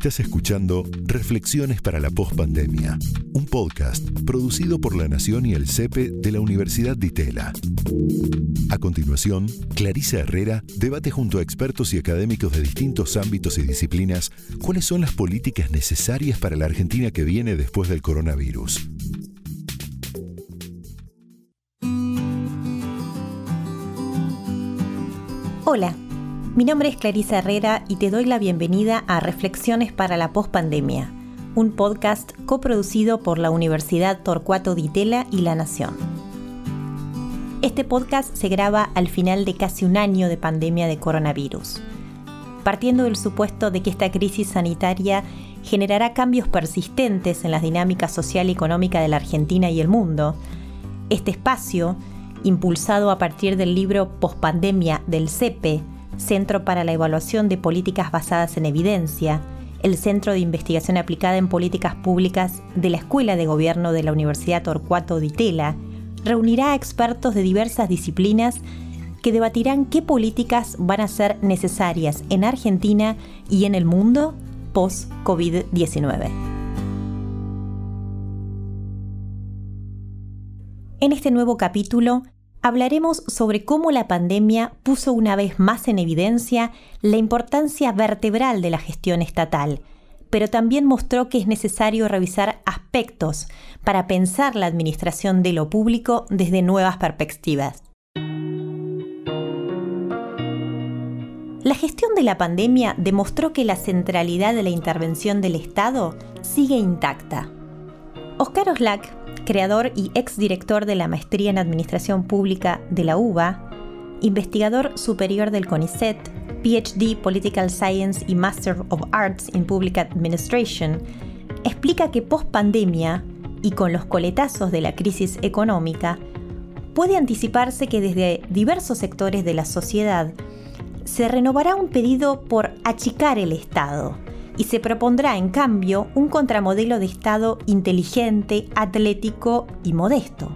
Estás escuchando Reflexiones para la Postpandemia, un podcast producido por La Nación y el CEPE de la Universidad de Itela. A continuación, Clarisa Herrera debate junto a expertos y académicos de distintos ámbitos y disciplinas cuáles son las políticas necesarias para la Argentina que viene después del coronavirus. Hola. Mi nombre es Clarisa Herrera y te doy la bienvenida a Reflexiones para la Postpandemia, un podcast coproducido por la Universidad Torcuato Di Tella y La Nación. Este podcast se graba al final de casi un año de pandemia de coronavirus. Partiendo del supuesto de que esta crisis sanitaria generará cambios persistentes en las dinámicas social y económica de la Argentina y el mundo, este espacio, impulsado a partir del libro Postpandemia del CEPE, Centro para la Evaluación de Políticas Basadas en Evidencia, el Centro de Investigación Aplicada en Políticas Públicas de la Escuela de Gobierno de la Universidad Torcuato Di Tella, reunirá a expertos de diversas disciplinas que debatirán qué políticas van a ser necesarias en Argentina y en el mundo post-COVID-19. En este nuevo capítulo hablaremos sobre cómo la pandemia puso una vez más en evidencia la importancia vertebral de la gestión estatal, pero también mostró que es necesario revisar aspectos para pensar la administración de lo público desde nuevas perspectivas. La gestión de la pandemia demostró que la centralidad de la intervención del Estado sigue intacta. Oscar Oslak creador y exdirector de la Maestría en Administración Pública de la UBA, investigador superior del CONICET, PhD Political Science y Master of Arts in Public Administration, explica que post pandemia y con los coletazos de la crisis económica, puede anticiparse que desde diversos sectores de la sociedad se renovará un pedido por achicar el Estado y se propondrá en cambio un contramodelo de Estado inteligente, atlético y modesto.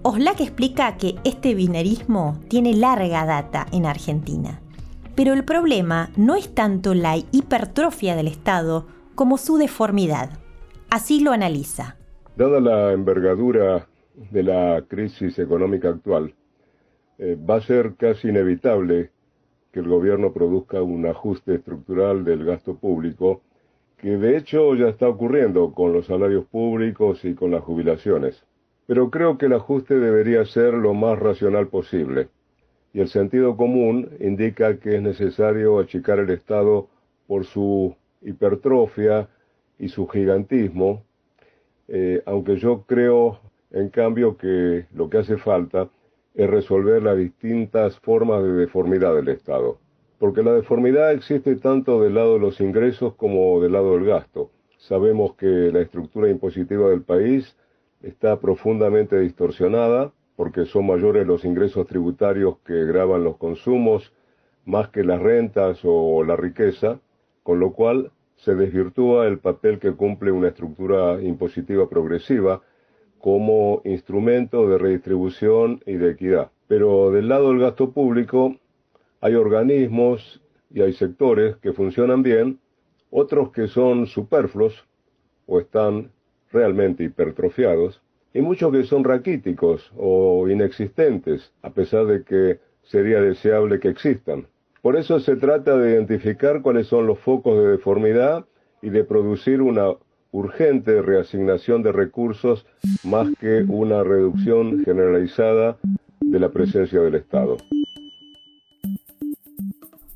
Oslak explica que este binerismo tiene larga data en Argentina, pero el problema no es tanto la hipertrofia del Estado como su deformidad. Así lo analiza. Dada la envergadura de la crisis económica actual, eh, va a ser casi inevitable que el gobierno produzca un ajuste estructural del gasto público, que de hecho ya está ocurriendo con los salarios públicos y con las jubilaciones. Pero creo que el ajuste debería ser lo más racional posible, y el sentido común indica que es necesario achicar el Estado por su hipertrofia y su gigantismo, eh, aunque yo creo, en cambio, que lo que hace falta es resolver las distintas formas de deformidad del Estado. Porque la deformidad existe tanto del lado de los ingresos como del lado del gasto. Sabemos que la estructura impositiva del país está profundamente distorsionada porque son mayores los ingresos tributarios que graban los consumos más que las rentas o la riqueza, con lo cual se desvirtúa el papel que cumple una estructura impositiva progresiva como instrumento de redistribución y de equidad. Pero del lado del gasto público hay organismos y hay sectores que funcionan bien, otros que son superfluos o están realmente hipertrofiados, y muchos que son raquíticos o inexistentes, a pesar de que sería deseable que existan. Por eso se trata de identificar cuáles son los focos de deformidad y de producir una urgente reasignación de recursos más que una reducción generalizada de la presencia del Estado.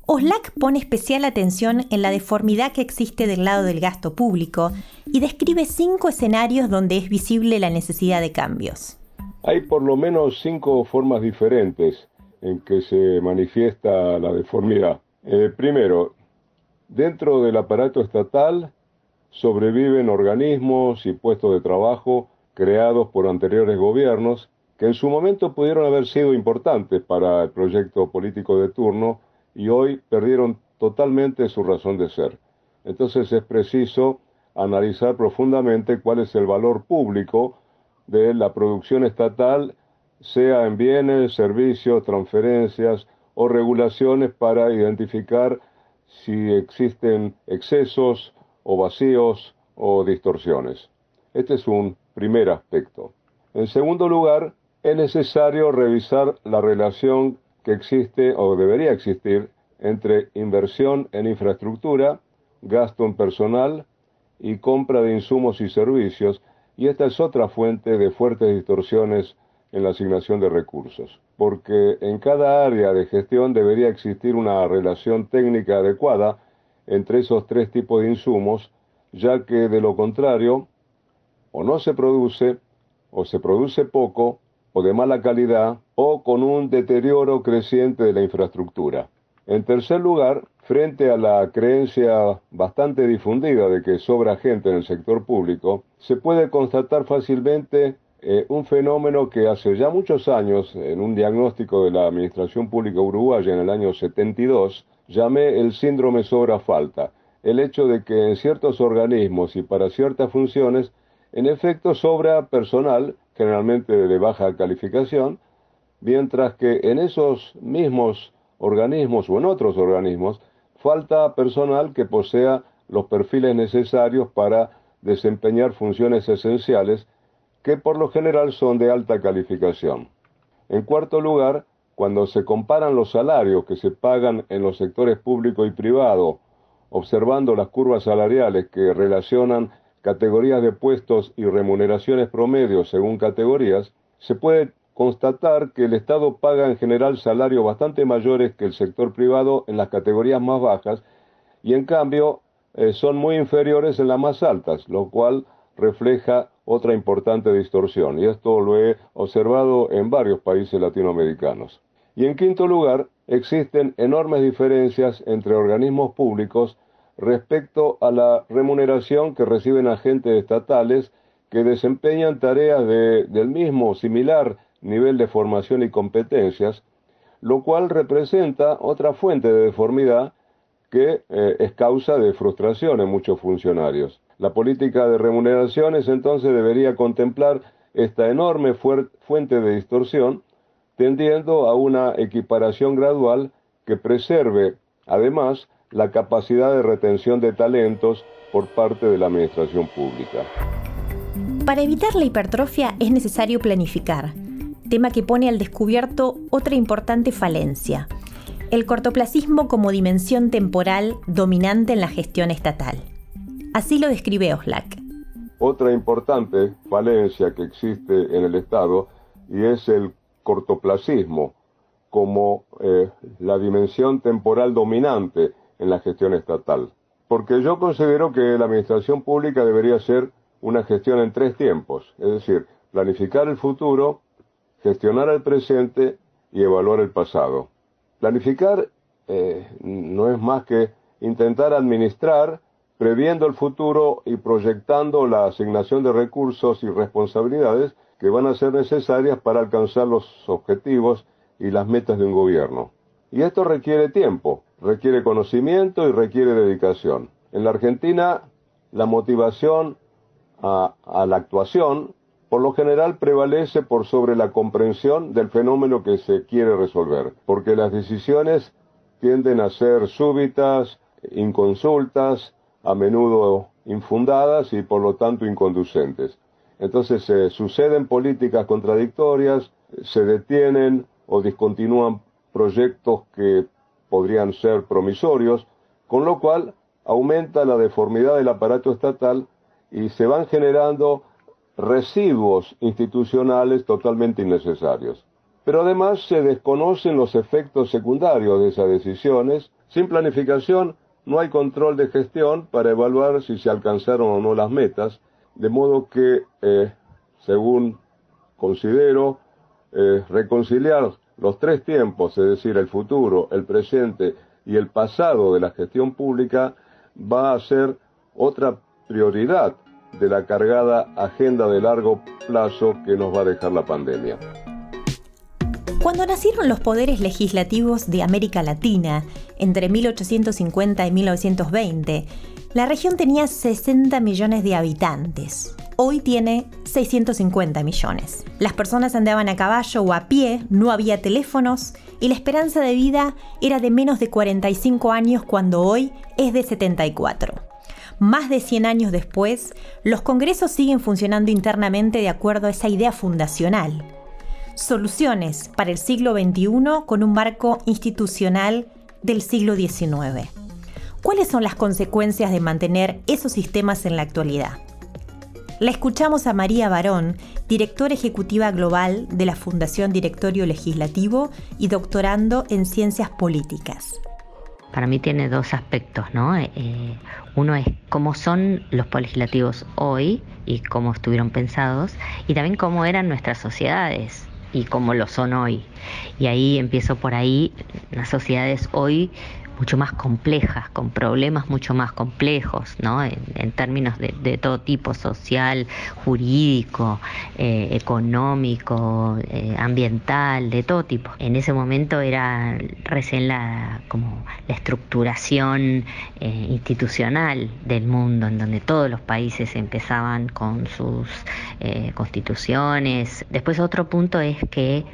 Oslak pone especial atención en la deformidad que existe del lado del gasto público y describe cinco escenarios donde es visible la necesidad de cambios. Hay por lo menos cinco formas diferentes en que se manifiesta la deformidad. Eh, primero, dentro del aparato estatal sobreviven organismos y puestos de trabajo creados por anteriores gobiernos que en su momento pudieron haber sido importantes para el proyecto político de turno y hoy perdieron totalmente su razón de ser. Entonces es preciso analizar profundamente cuál es el valor público de la producción estatal, sea en bienes, servicios, transferencias o regulaciones para identificar si existen excesos o vacíos o distorsiones. Este es un primer aspecto. En segundo lugar, es necesario revisar la relación que existe o debería existir entre inversión en infraestructura, gasto en personal y compra de insumos y servicios, y esta es otra fuente de fuertes distorsiones en la asignación de recursos, porque en cada área de gestión debería existir una relación técnica adecuada entre esos tres tipos de insumos, ya que de lo contrario, o no se produce, o se produce poco, o de mala calidad, o con un deterioro creciente de la infraestructura. En tercer lugar, frente a la creencia bastante difundida de que sobra gente en el sector público, se puede constatar fácilmente eh, un fenómeno que hace ya muchos años, en un diagnóstico de la Administración Pública Uruguaya en el año 72, llamé el síndrome sobra falta, el hecho de que en ciertos organismos y para ciertas funciones, en efecto sobra personal, generalmente de baja calificación, mientras que en esos mismos organismos o en otros organismos falta personal que posea los perfiles necesarios para desempeñar funciones esenciales que por lo general son de alta calificación. En cuarto lugar, cuando se comparan los salarios que se pagan en los sectores público y privado, observando las curvas salariales que relacionan categorías de puestos y remuneraciones promedio según categorías, se puede constatar que el Estado paga en general salarios bastante mayores que el sector privado en las categorías más bajas y en cambio eh, son muy inferiores en las más altas, lo cual refleja otra importante distorsión, y esto lo he observado en varios países latinoamericanos. Y en quinto lugar, existen enormes diferencias entre organismos públicos respecto a la remuneración que reciben agentes estatales que desempeñan tareas de, del mismo similar nivel de formación y competencias, lo cual representa otra fuente de deformidad que eh, es causa de frustración en muchos funcionarios. La política de remuneraciones entonces debería contemplar esta enorme fuente de distorsión, tendiendo a una equiparación gradual que preserve, además, la capacidad de retención de talentos por parte de la administración pública. Para evitar la hipertrofia es necesario planificar, tema que pone al descubierto otra importante falencia, el cortoplacismo como dimensión temporal dominante en la gestión estatal. Así lo describe Oslak. Otra importante falencia que existe en el Estado y es el cortoplacismo como eh, la dimensión temporal dominante en la gestión estatal. Porque yo considero que la administración pública debería ser una gestión en tres tiempos, es decir, planificar el futuro, gestionar el presente y evaluar el pasado. Planificar eh, no es más que intentar administrar previendo el futuro y proyectando la asignación de recursos y responsabilidades que van a ser necesarias para alcanzar los objetivos y las metas de un gobierno. Y esto requiere tiempo, requiere conocimiento y requiere dedicación. En la Argentina, la motivación a, la actuación por lo general prevalece por sobre la comprensión del fenómeno que se quiere resolver, porque las decisiones tienden a ser súbitas, inconsultas, a menudo infundadas y por lo tanto inconducentes. Entonces se suceden políticas contradictorias, se detienen o discontinúan proyectos que podrían ser promisorios, con lo cual aumenta la deformidad del aparato estatal y se van generando residuos institucionales totalmente innecesarios. Pero además se desconocen los efectos secundarios de esas decisiones. Sin planificación no hay control de gestión para evaluar si se alcanzaron o no las metas, de modo que, eh, según considero, eh, reconciliar los tres tiempos, es decir, el futuro, el presente y el pasado de la gestión pública, va a ser otra prioridad de la cargada agenda de largo plazo que nos va a dejar la pandemia. Cuando nacieron los poderes legislativos de América Latina, entre 1850 y 1920, la región tenía 60 millones de habitantes. Hoy tiene 650 millones. Las personas andaban a caballo o a pie, no había teléfonos y la esperanza de vida era de menos de 45 años cuando hoy es de 74. Más de 100 años después, los congresos siguen funcionando internamente de acuerdo a esa idea fundacional. Soluciones para el siglo XXI con un marco institucional del siglo XIX. ¿Cuáles son las consecuencias de mantener esos sistemas en la actualidad? La escuchamos a María Barón, directora ejecutiva global de la Fundación Directorio Legislativo y doctorando en Ciencias Políticas. Para mí tiene dos aspectos, ¿no? Eh, uno es cómo son los legislativos hoy y cómo estuvieron pensados, y también cómo eran nuestras sociedades y cómo lo son hoy. Y ahí empiezo por ahí, las sociedades hoy mucho más complejas, con problemas mucho más complejos, ¿no? en, términos de, todo tipo, social, jurídico, eh, económico, eh, ambiental, de todo tipo. En ese momento era recién la, como la estructuración eh, institucional del mundo, en donde todos los países empezaban con sus constituciones. Después otro punto es que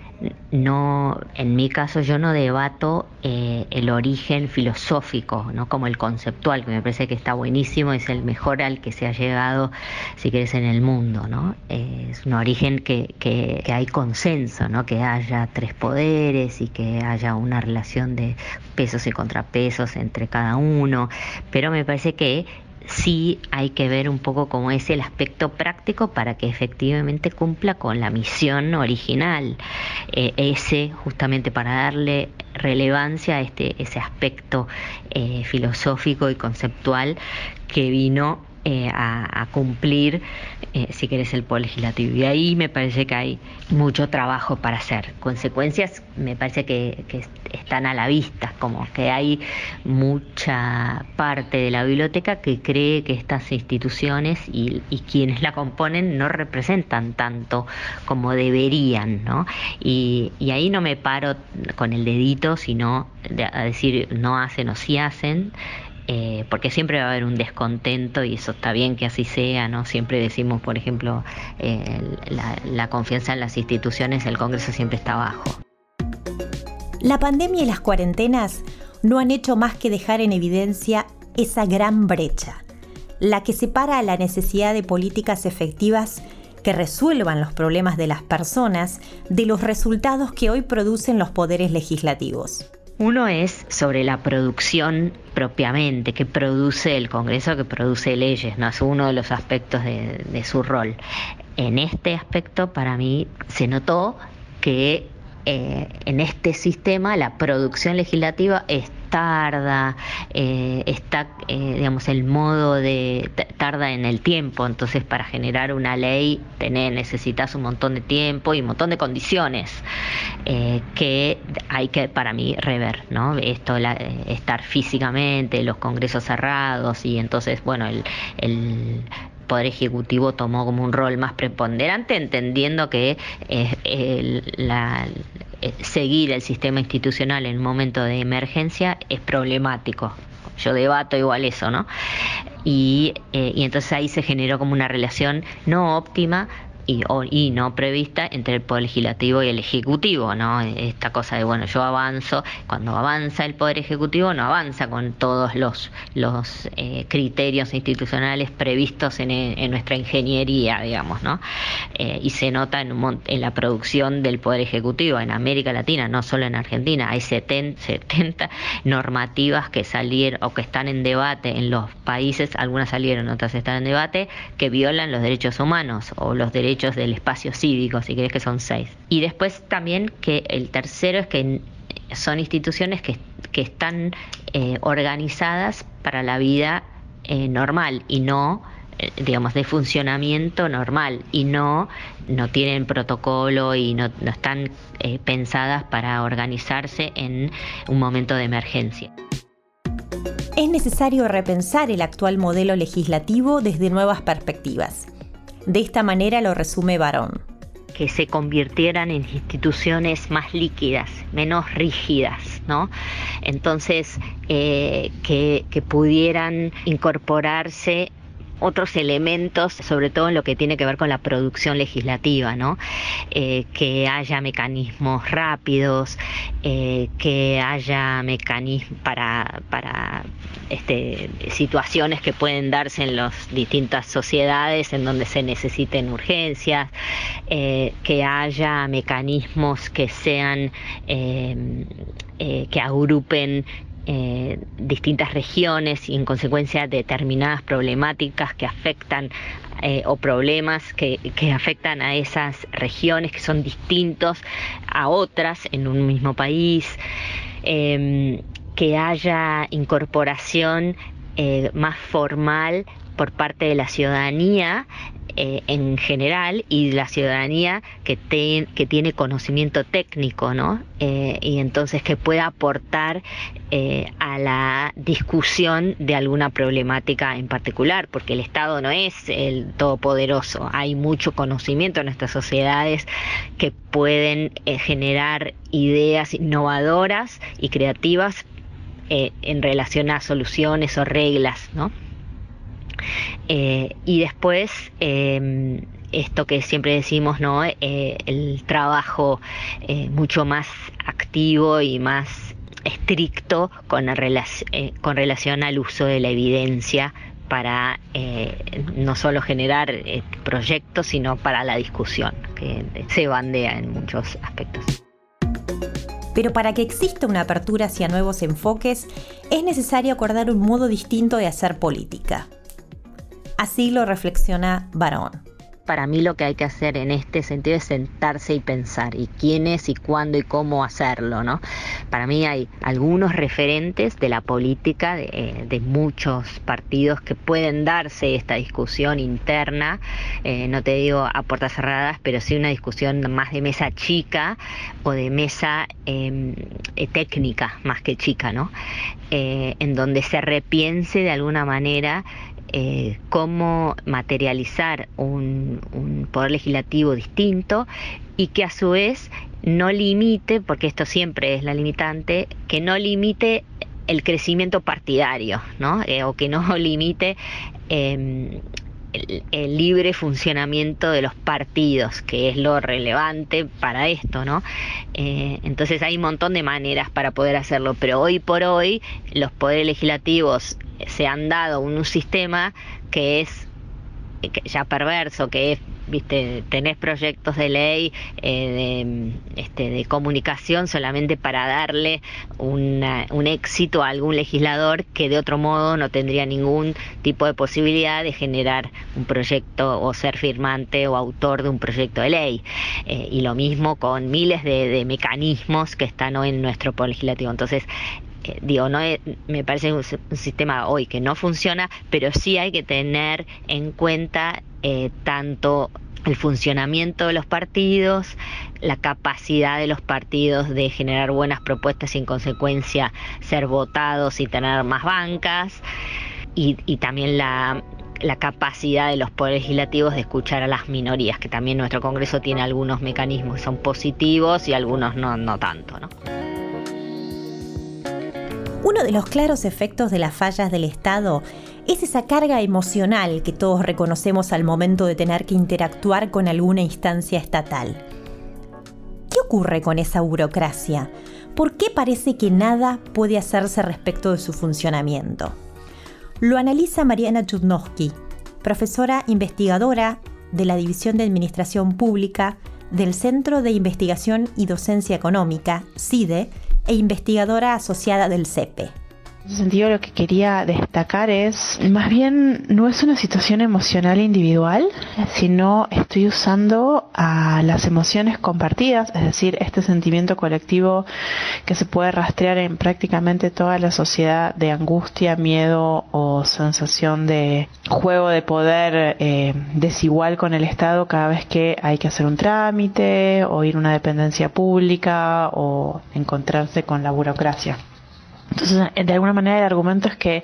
no, en mi caso yo no debato el origen filosófico, no como el conceptual, que me parece que está buenísimo, es el mejor al que se ha llegado, si quieres, en el mundo, ¿no? Eh, es un origen que, que, que, hay consenso, ¿no? Que haya tres poderes y que haya una relación de pesos y contrapesos entre cada uno, pero me parece que sí hay que ver un poco cómo es el aspecto práctico para que efectivamente cumpla con la misión original. Eh, ese, justamente para darle relevancia a este, ese aspecto eh, filosófico y conceptual que vino eh, a, cumplir, eh, si querés, el poder legislativo. Y ahí me parece que hay mucho trabajo para hacer. Consecuencias me parece que, están a la vista, como que hay mucha parte de la biblioteca que cree que estas instituciones y, quienes la componen no representan tanto como deberían, ¿no? Y, ahí no me paro con el dedito, sino a decir no hacen o sí hacen, eh, porque siempre va a haber un descontento y eso está bien que así sea, ¿no? Siempre decimos, por ejemplo, eh, la, confianza en las instituciones, el Congreso siempre está bajo. La pandemia y las cuarentenas no han hecho más que dejar en evidencia esa gran brecha, la que separa la necesidad de políticas efectivas que resuelvan los problemas de las personas de los resultados que hoy producen los poderes legislativos. Uno es sobre la producción propiamente, que produce el Congreso, que produce leyes, ¿no? es uno de los aspectos de, su rol. En este aspecto, para mí, se notó que eh, en este sistema la producción legislativa es tarda, eh, está, eh, digamos, el modo de tarda en el tiempo, entonces para generar una ley tenés, necesitas un montón de tiempo y un montón de condiciones eh, que hay que, para mí, rever, ¿no? Esto, la, estar físicamente, los congresos cerrados y entonces, bueno, el, el Poder Ejecutivo tomó como un rol más preponderante, entendiendo que la, eh, seguir el sistema institucional en un momento de emergencia es problemático. Yo debato igual eso, ¿no? Y, eh, y entonces ahí se generó como una relación no óptima, y, y, no prevista entre el Poder Legislativo y el Ejecutivo, ¿no? Esta cosa de, bueno, yo avanzo, cuando avanza el Poder Ejecutivo no avanza con todos los, los eh, criterios institucionales previstos en, en, nuestra ingeniería, digamos, ¿no? Eh, y se nota en, en la producción del Poder Ejecutivo en América Latina, no solo en Argentina, hay 70, 70 normativas que salieron o que están en debate en los países, algunas salieron, otras están en debate, que violan los derechos humanos o los derechos del espacio cívico, si querés que son seis. Y después también que el tercero es que son instituciones que, están eh, organizadas para la vida eh, normal y no eh, digamos de funcionamiento normal y no no tienen protocolo y no, no están pensadas para organizarse en un momento de emergencia. Es necesario repensar el actual modelo legislativo desde nuevas perspectivas. De esta manera lo resume Barón. Que se convirtieran en instituciones más líquidas, menos rígidas, ¿no? Entonces, eh, que, pudieran incorporarse otros elementos, sobre todo en lo que tiene que ver con la producción legislativa, ¿no? Eh, que haya mecanismos rápidos, eh, que haya mecanismos para, este, situaciones que pueden darse en las distintas sociedades en donde se necesiten urgencias, eh, que haya mecanismos que sean, que agrupen eh, distintas regiones y en consecuencia determinadas problemáticas que afectan eh, o problemas que, afectan a esas regiones que son distintos a otras en un mismo país, em, que haya incorporación eh, más formal por parte de la ciudadanía eh, en general y la ciudadanía que, que tiene conocimiento técnico, ¿no? Eh, y entonces que pueda aportar eh, a la discusión de alguna problemática en particular, porque el Estado no es el todopoderoso, hay mucho conocimiento en nuestras sociedades que pueden generar ideas innovadoras y creativas en relación a soluciones o reglas, ¿no? Eh, y después, em, esto que siempre decimos, ¿no? Eh, el trabajo eh, mucho más activo y más estricto con, con relación al uso de la evidencia para no solo generar proyectos, sino para la discusión, que se bandea en muchos aspectos. Pero para que exista una apertura hacia nuevos enfoques, es necesario acordar un modo distinto de hacer política. Así lo reflexiona Barón. Para mí lo que hay que hacer en este sentido es sentarse y pensar y quién es y cuándo y cómo hacerlo, ¿no? Para mí hay algunos referentes de la política de, eh, muchos partidos que pueden darse esta discusión interna, eh, no te digo a puertas cerradas, pero sí una discusión más de mesa chica o de mesa em, eh, técnica más que chica, ¿no? en donde se repiense de alguna manera eh, cómo materializar un, poder legislativo distinto y que a su vez no limite, porque esto siempre es la limitante, que no limite el crecimiento partidario, ¿no? Eh, o que no limite em, el, libre funcionamiento de los partidos, que es lo relevante para esto, ¿no? Eh, entonces hay un montón de maneras para poder hacerlo, pero hoy por hoy los poderes legislativos se han dado un, sistema que es ya perverso, que es, viste, tenés proyectos de ley eh, de, este, de comunicación solamente para darle un éxito a algún legislador que de otro modo no tendría ningún tipo de posibilidad de generar un proyecto o ser firmante o autor de un proyecto de ley. Eh, y lo mismo con miles de, mecanismos que están hoy en nuestro poder legislativo. Entonces, digo, no me parece un, sistema hoy que no funciona, pero sí hay que tener en cuenta eh, tanto el funcionamiento de los partidos, la capacidad de los partidos de generar buenas propuestas y en consecuencia ser votados y tener más bancas, y, también la, capacidad de los poderes legislativos de escuchar a las minorías, que también nuestro Congreso tiene algunos mecanismos que son positivos y algunos no, no tanto. ¿no? Uno de los claros efectos de las fallas del Estado es esa carga emocional que todos reconocemos al momento de tener que interactuar con alguna instancia estatal. ¿Qué ocurre con esa burocracia? ¿Por qué parece que nada puede hacerse respecto de su funcionamiento? Lo analiza Mariana Chudnowski, profesora investigadora de la División de Administración Pública del Centro de Investigación y Docencia Económica, CIDE, e investigadora asociada del CEPE. En ese sentido lo que quería destacar es, más bien no es una situación emocional individual, sino estoy usando a las emociones compartidas, es decir, este sentimiento colectivo que se puede rastrear en prácticamente toda la sociedad de angustia, miedo o sensación de juego de poder eh, desigual con el Estado cada vez que hay que hacer un trámite o ir a una dependencia pública o encontrarse con la burocracia. Entonces, de alguna manera el argumento es que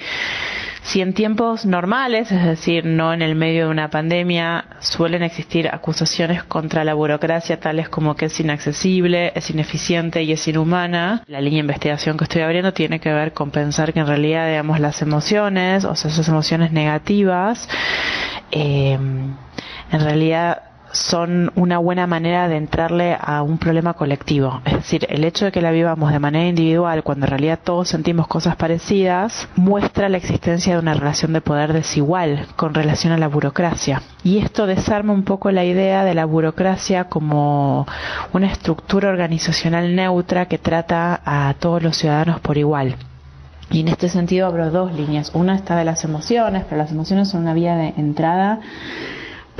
si en tiempos normales, es decir, no en el medio de una pandemia, suelen existir acusaciones contra la burocracia tales como que es inaccesible, es ineficiente y es inhumana, la línea de investigación que estoy abriendo tiene que ver con pensar que en realidad, digamos, las emociones, o sea, esas emociones negativas, eh, en realidad son una buena manera de entrarle a un problema colectivo. Es decir, el hecho de que la vivamos de manera individual, cuando en realidad todos sentimos cosas parecidas, muestra la existencia de una relación de poder desigual con relación a la burocracia. Y esto desarma un poco la idea de la burocracia como una estructura organizacional neutra que trata a todos los ciudadanos por igual. Y en este sentido abro dos líneas. Una está de las emociones, pero las emociones son una vía de entrada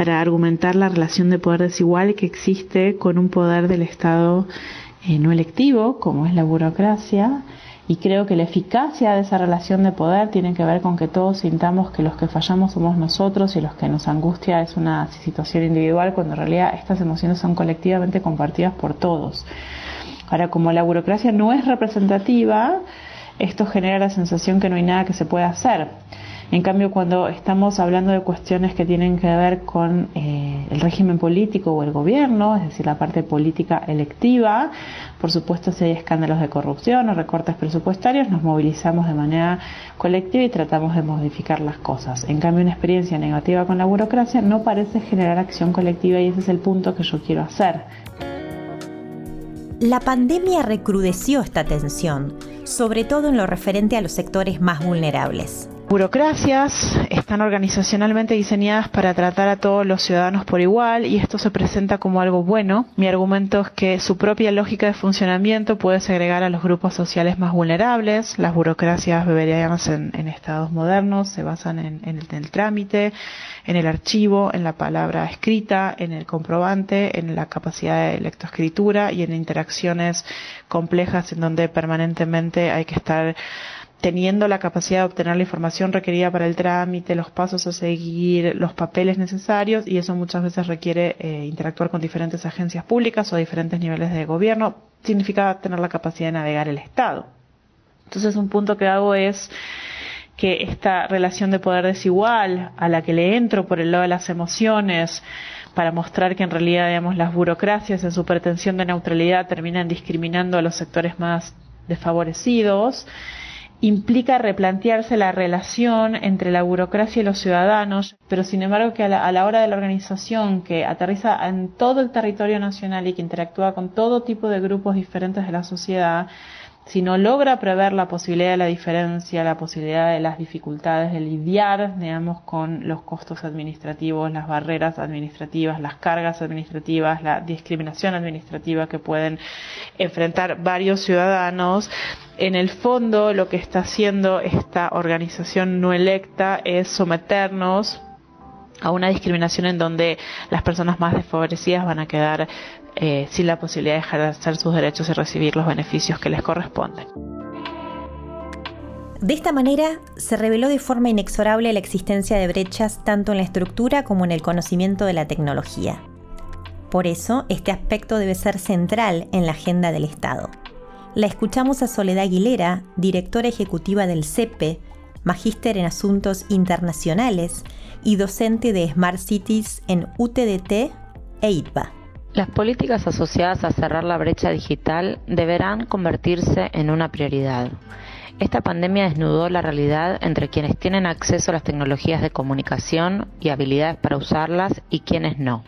para argumentar la relación de poder desigual que existe con un poder del Estado eh, no electivo, como es la burocracia, y creo que la eficacia de esa relación de poder tiene que ver con que todos sintamos que los que fallamos somos nosotros y los que nos angustia es una situación individual, cuando en realidad estas emociones son colectivamente compartidas por todos. Ahora, como la burocracia no es representativa, esto genera la sensación que no hay nada que se pueda hacer. En cambio, cuando estamos hablando de cuestiones que tienen que ver con eh, el régimen político o el gobierno, es decir, la parte política electiva, por supuesto, si hay escándalos de corrupción o recortes presupuestarios, nos movilizamos de manera colectiva y tratamos de modificar las cosas. En cambio, una experiencia negativa con la burocracia no parece generar acción colectiva y ese es el punto que yo quiero hacer. La pandemia recrudeció esta tensión, sobre todo en lo referente a los sectores más vulnerables burocracias están organizacionalmente diseñadas para tratar a todos los ciudadanos por igual y esto se presenta como algo bueno. Mi argumento es que su propia lógica de funcionamiento puede segregar a los grupos sociales más vulnerables. Las burocracias beberianas en, estados modernos se basan en, el, en el trámite, en el archivo, en la palabra escrita, en el comprobante, en la capacidad de lectoescritura y en interacciones complejas en donde permanentemente hay que estar teniendo la capacidad de obtener la información requerida para el trámite, los pasos a seguir, los papeles necesarios y eso muchas veces requiere eh, interactuar con diferentes agencias públicas o diferentes niveles de gobierno, significa tener la capacidad de navegar el Estado. Entonces un punto que hago es que esta relación de poder desigual a la que le entro por el lado de las emociones, para mostrar que en realidad, digamos, las burocracias en su pretensión de neutralidad terminan discriminando a los sectores más desfavorecidos, implica replantearse la relación entre la burocracia y los ciudadanos, pero sin embargo que a la, a la, hora de la organización que aterriza en todo el territorio nacional y que interactúa con todo tipo de grupos diferentes de la sociedad, si no logra prever la posibilidad de la diferencia, la posibilidad de las dificultades de lidiar, digamos, con los costos administrativos, las barreras administrativas, las cargas administrativas, la discriminación administrativa que pueden enfrentar varios ciudadanos, en el fondo lo que está haciendo esta organización no electa es someternos a una discriminación en donde las personas más desfavorecidas van a quedar eh, sin la posibilidad de ejercer sus derechos y recibir los beneficios que les corresponden. De esta manera, se reveló de forma inexorable la existencia de brechas tanto en la estructura como en el conocimiento de la tecnología. Por eso, este aspecto debe ser central en la agenda del Estado. La escuchamos a Soledad Aguilera, directora ejecutiva del CEPE, magíster en asuntos internacionales y docente de Smart Cities en UTDT e ITBA. Las políticas asociadas a cerrar la brecha digital deberán convertirse en una prioridad. Esta pandemia desnudó la realidad entre quienes tienen acceso a las tecnologías de comunicación y habilidades para usarlas y quienes no.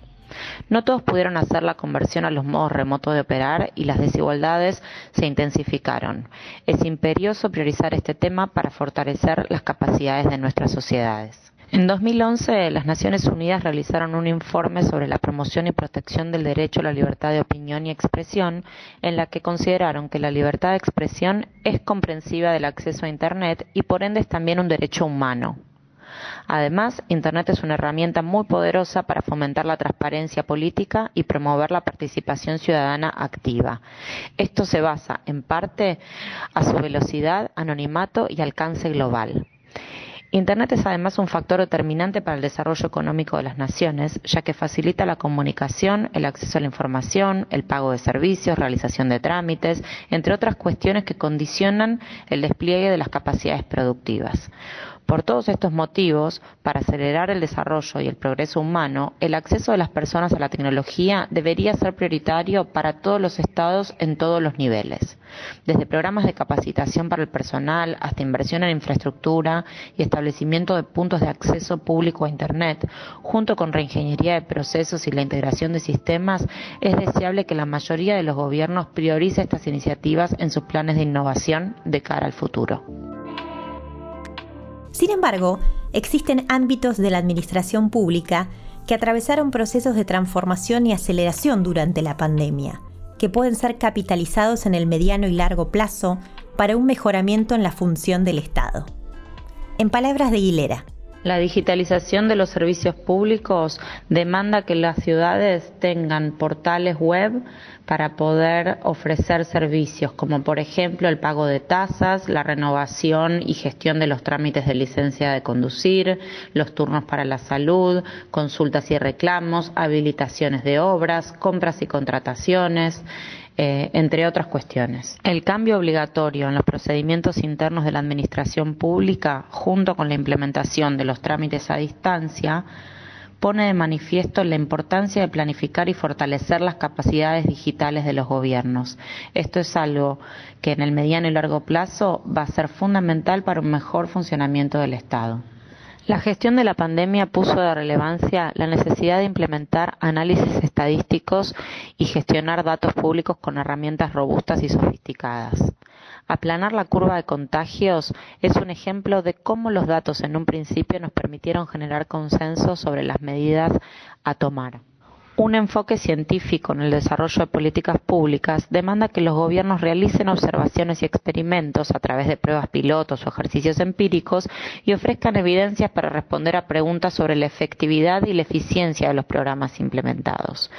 No todos pudieron hacer la conversión a los modos remotos de operar y las desigualdades se intensificaron. Es imperioso priorizar este tema para fortalecer las capacidades de nuestras sociedades. En 2011, las Naciones Unidas realizaron un informe sobre la promoción y protección del derecho a la libertad de opinión y expresión, en la que consideraron que la libertad de expresión es comprensiva del acceso a Internet y por ende es también un derecho humano. Además, Internet es una herramienta muy poderosa para fomentar la transparencia política y promover la participación ciudadana activa. Esto se basa, en parte, a su velocidad, anonimato y alcance global. Internet es además un factor determinante para el desarrollo económico de las naciones, ya que facilita la comunicación, el acceso a la información, el pago de servicios, realización de trámites, entre otras cuestiones que condicionan el despliegue de las capacidades productivas. Por todos estos motivos, para acelerar el desarrollo y el progreso humano, el acceso de las personas a la tecnología debería ser prioritario para todos los estados en todos los niveles, desde programas de capacitación para el personal hasta inversión en infraestructura y establecimiento de puntos de acceso público a Internet, junto con reingeniería de procesos y la integración de sistemas, es deseable que la mayoría de los gobiernos priorice estas iniciativas en sus planes de innovación de cara al futuro. Sin embargo, existen ámbitos de la administración pública que atravesaron procesos de transformación y aceleración durante la pandemia, que pueden ser capitalizados en el mediano y largo plazo para un mejoramiento en la función del Estado. En palabras de Aguilera, la digitalización de los servicios públicos demanda que las ciudades tengan portales web para poder ofrecer servicios como por ejemplo el pago de tasas, la renovación y gestión de los trámites de licencia de conducir, los turnos para la salud, consultas y reclamos, habilitaciones de obras, compras y contrataciones, eh, entre otras cuestiones. El cambio obligatorio en los procedimientos internos de la Administración Pública, junto con la implementación de los trámites a distancia, pone de manifiesto la importancia de planificar y fortalecer las capacidades digitales de los gobiernos. Esto es algo que en el mediano y largo plazo va a ser fundamental para un mejor funcionamiento del Estado. La gestión de la pandemia puso de relevancia la necesidad de implementar análisis estadísticos y gestionar datos públicos con herramientas robustas y sofisticadas. Aplanar la curva de contagios es un ejemplo de cómo los datos en un principio nos permitieron generar consenso sobre las medidas a tomar. Un enfoque científico en el desarrollo de políticas públicas demanda que los gobiernos realicen observaciones y experimentos a través de pruebas pilotos o ejercicios empíricos y ofrezcan evidencias para responder a preguntas sobre la efectividad y la eficiencia de los programas implementados.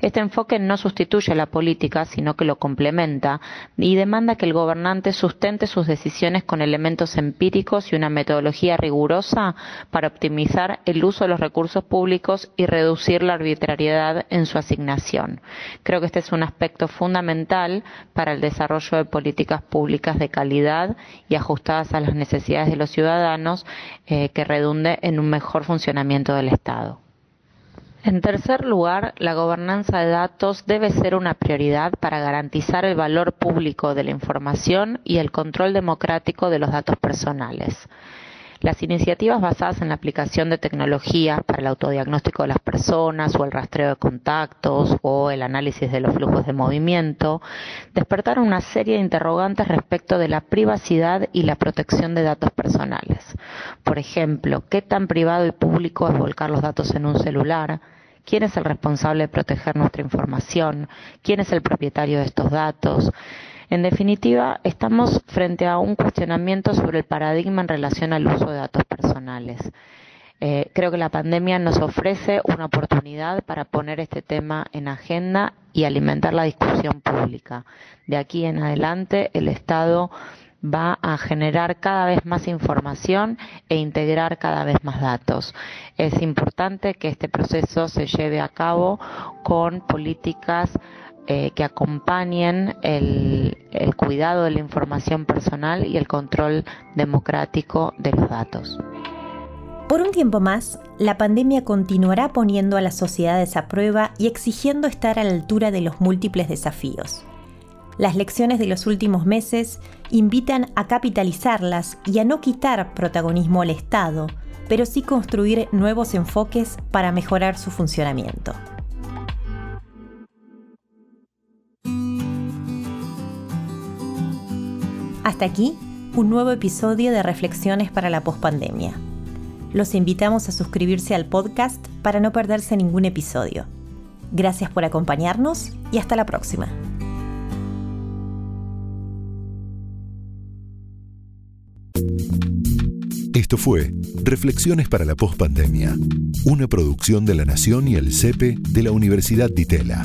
Este enfoque no sustituye a la política, sino que lo complementa y demanda que el gobernante sustente sus decisiones con elementos empíricos y una metodología rigurosa para optimizar el uso de los recursos públicos y reducir la arbitrariedad en su asignación. Creo que este es un aspecto fundamental para el desarrollo de políticas públicas de calidad y ajustadas a las necesidades de los ciudadanos eh, que redunde en un mejor funcionamiento del Estado. En tercer lugar, la gobernanza de datos debe ser una prioridad para garantizar el valor público de la información y el control democrático de los datos personales. Las iniciativas basadas en la aplicación de tecnologías para el autodiagnóstico de las personas o el rastreo de contactos o el análisis de los flujos de movimiento despertaron una serie de interrogantes respecto de la privacidad y la protección de datos personales. Por ejemplo, ¿qué tan privado y público es volcar los datos en un celular? quién es el responsable de proteger nuestra información, quién es el propietario de estos datos. En definitiva, estamos frente a un cuestionamiento sobre el paradigma en relación al uso de datos personales. Eh, creo que la pandemia nos ofrece una oportunidad para poner este tema en agenda y alimentar la discusión pública. De aquí en adelante, el Estado va a generar cada vez más información e integrar cada vez más datos. Es importante que este proceso se lleve a cabo con políticas eh, que acompañen el, el cuidado de la información personal y el control democrático de los datos. Por un tiempo más, la pandemia continuará poniendo a las sociedades a prueba y exigiendo estar a la altura de los múltiples desafíos. Las lecciones de los últimos meses invitan a capitalizarlas y a no quitar protagonismo al Estado, pero sí construir nuevos enfoques para mejorar su funcionamiento. Hasta aquí, un nuevo episodio de Reflexiones para la Postpandemia. Los invitamos a suscribirse al podcast para no perderse ningún episodio. Gracias por acompañarnos y hasta la próxima. Esto fue Reflexiones para la Postpandemia, una producción de La Nación y el CEPE de la Universidad de.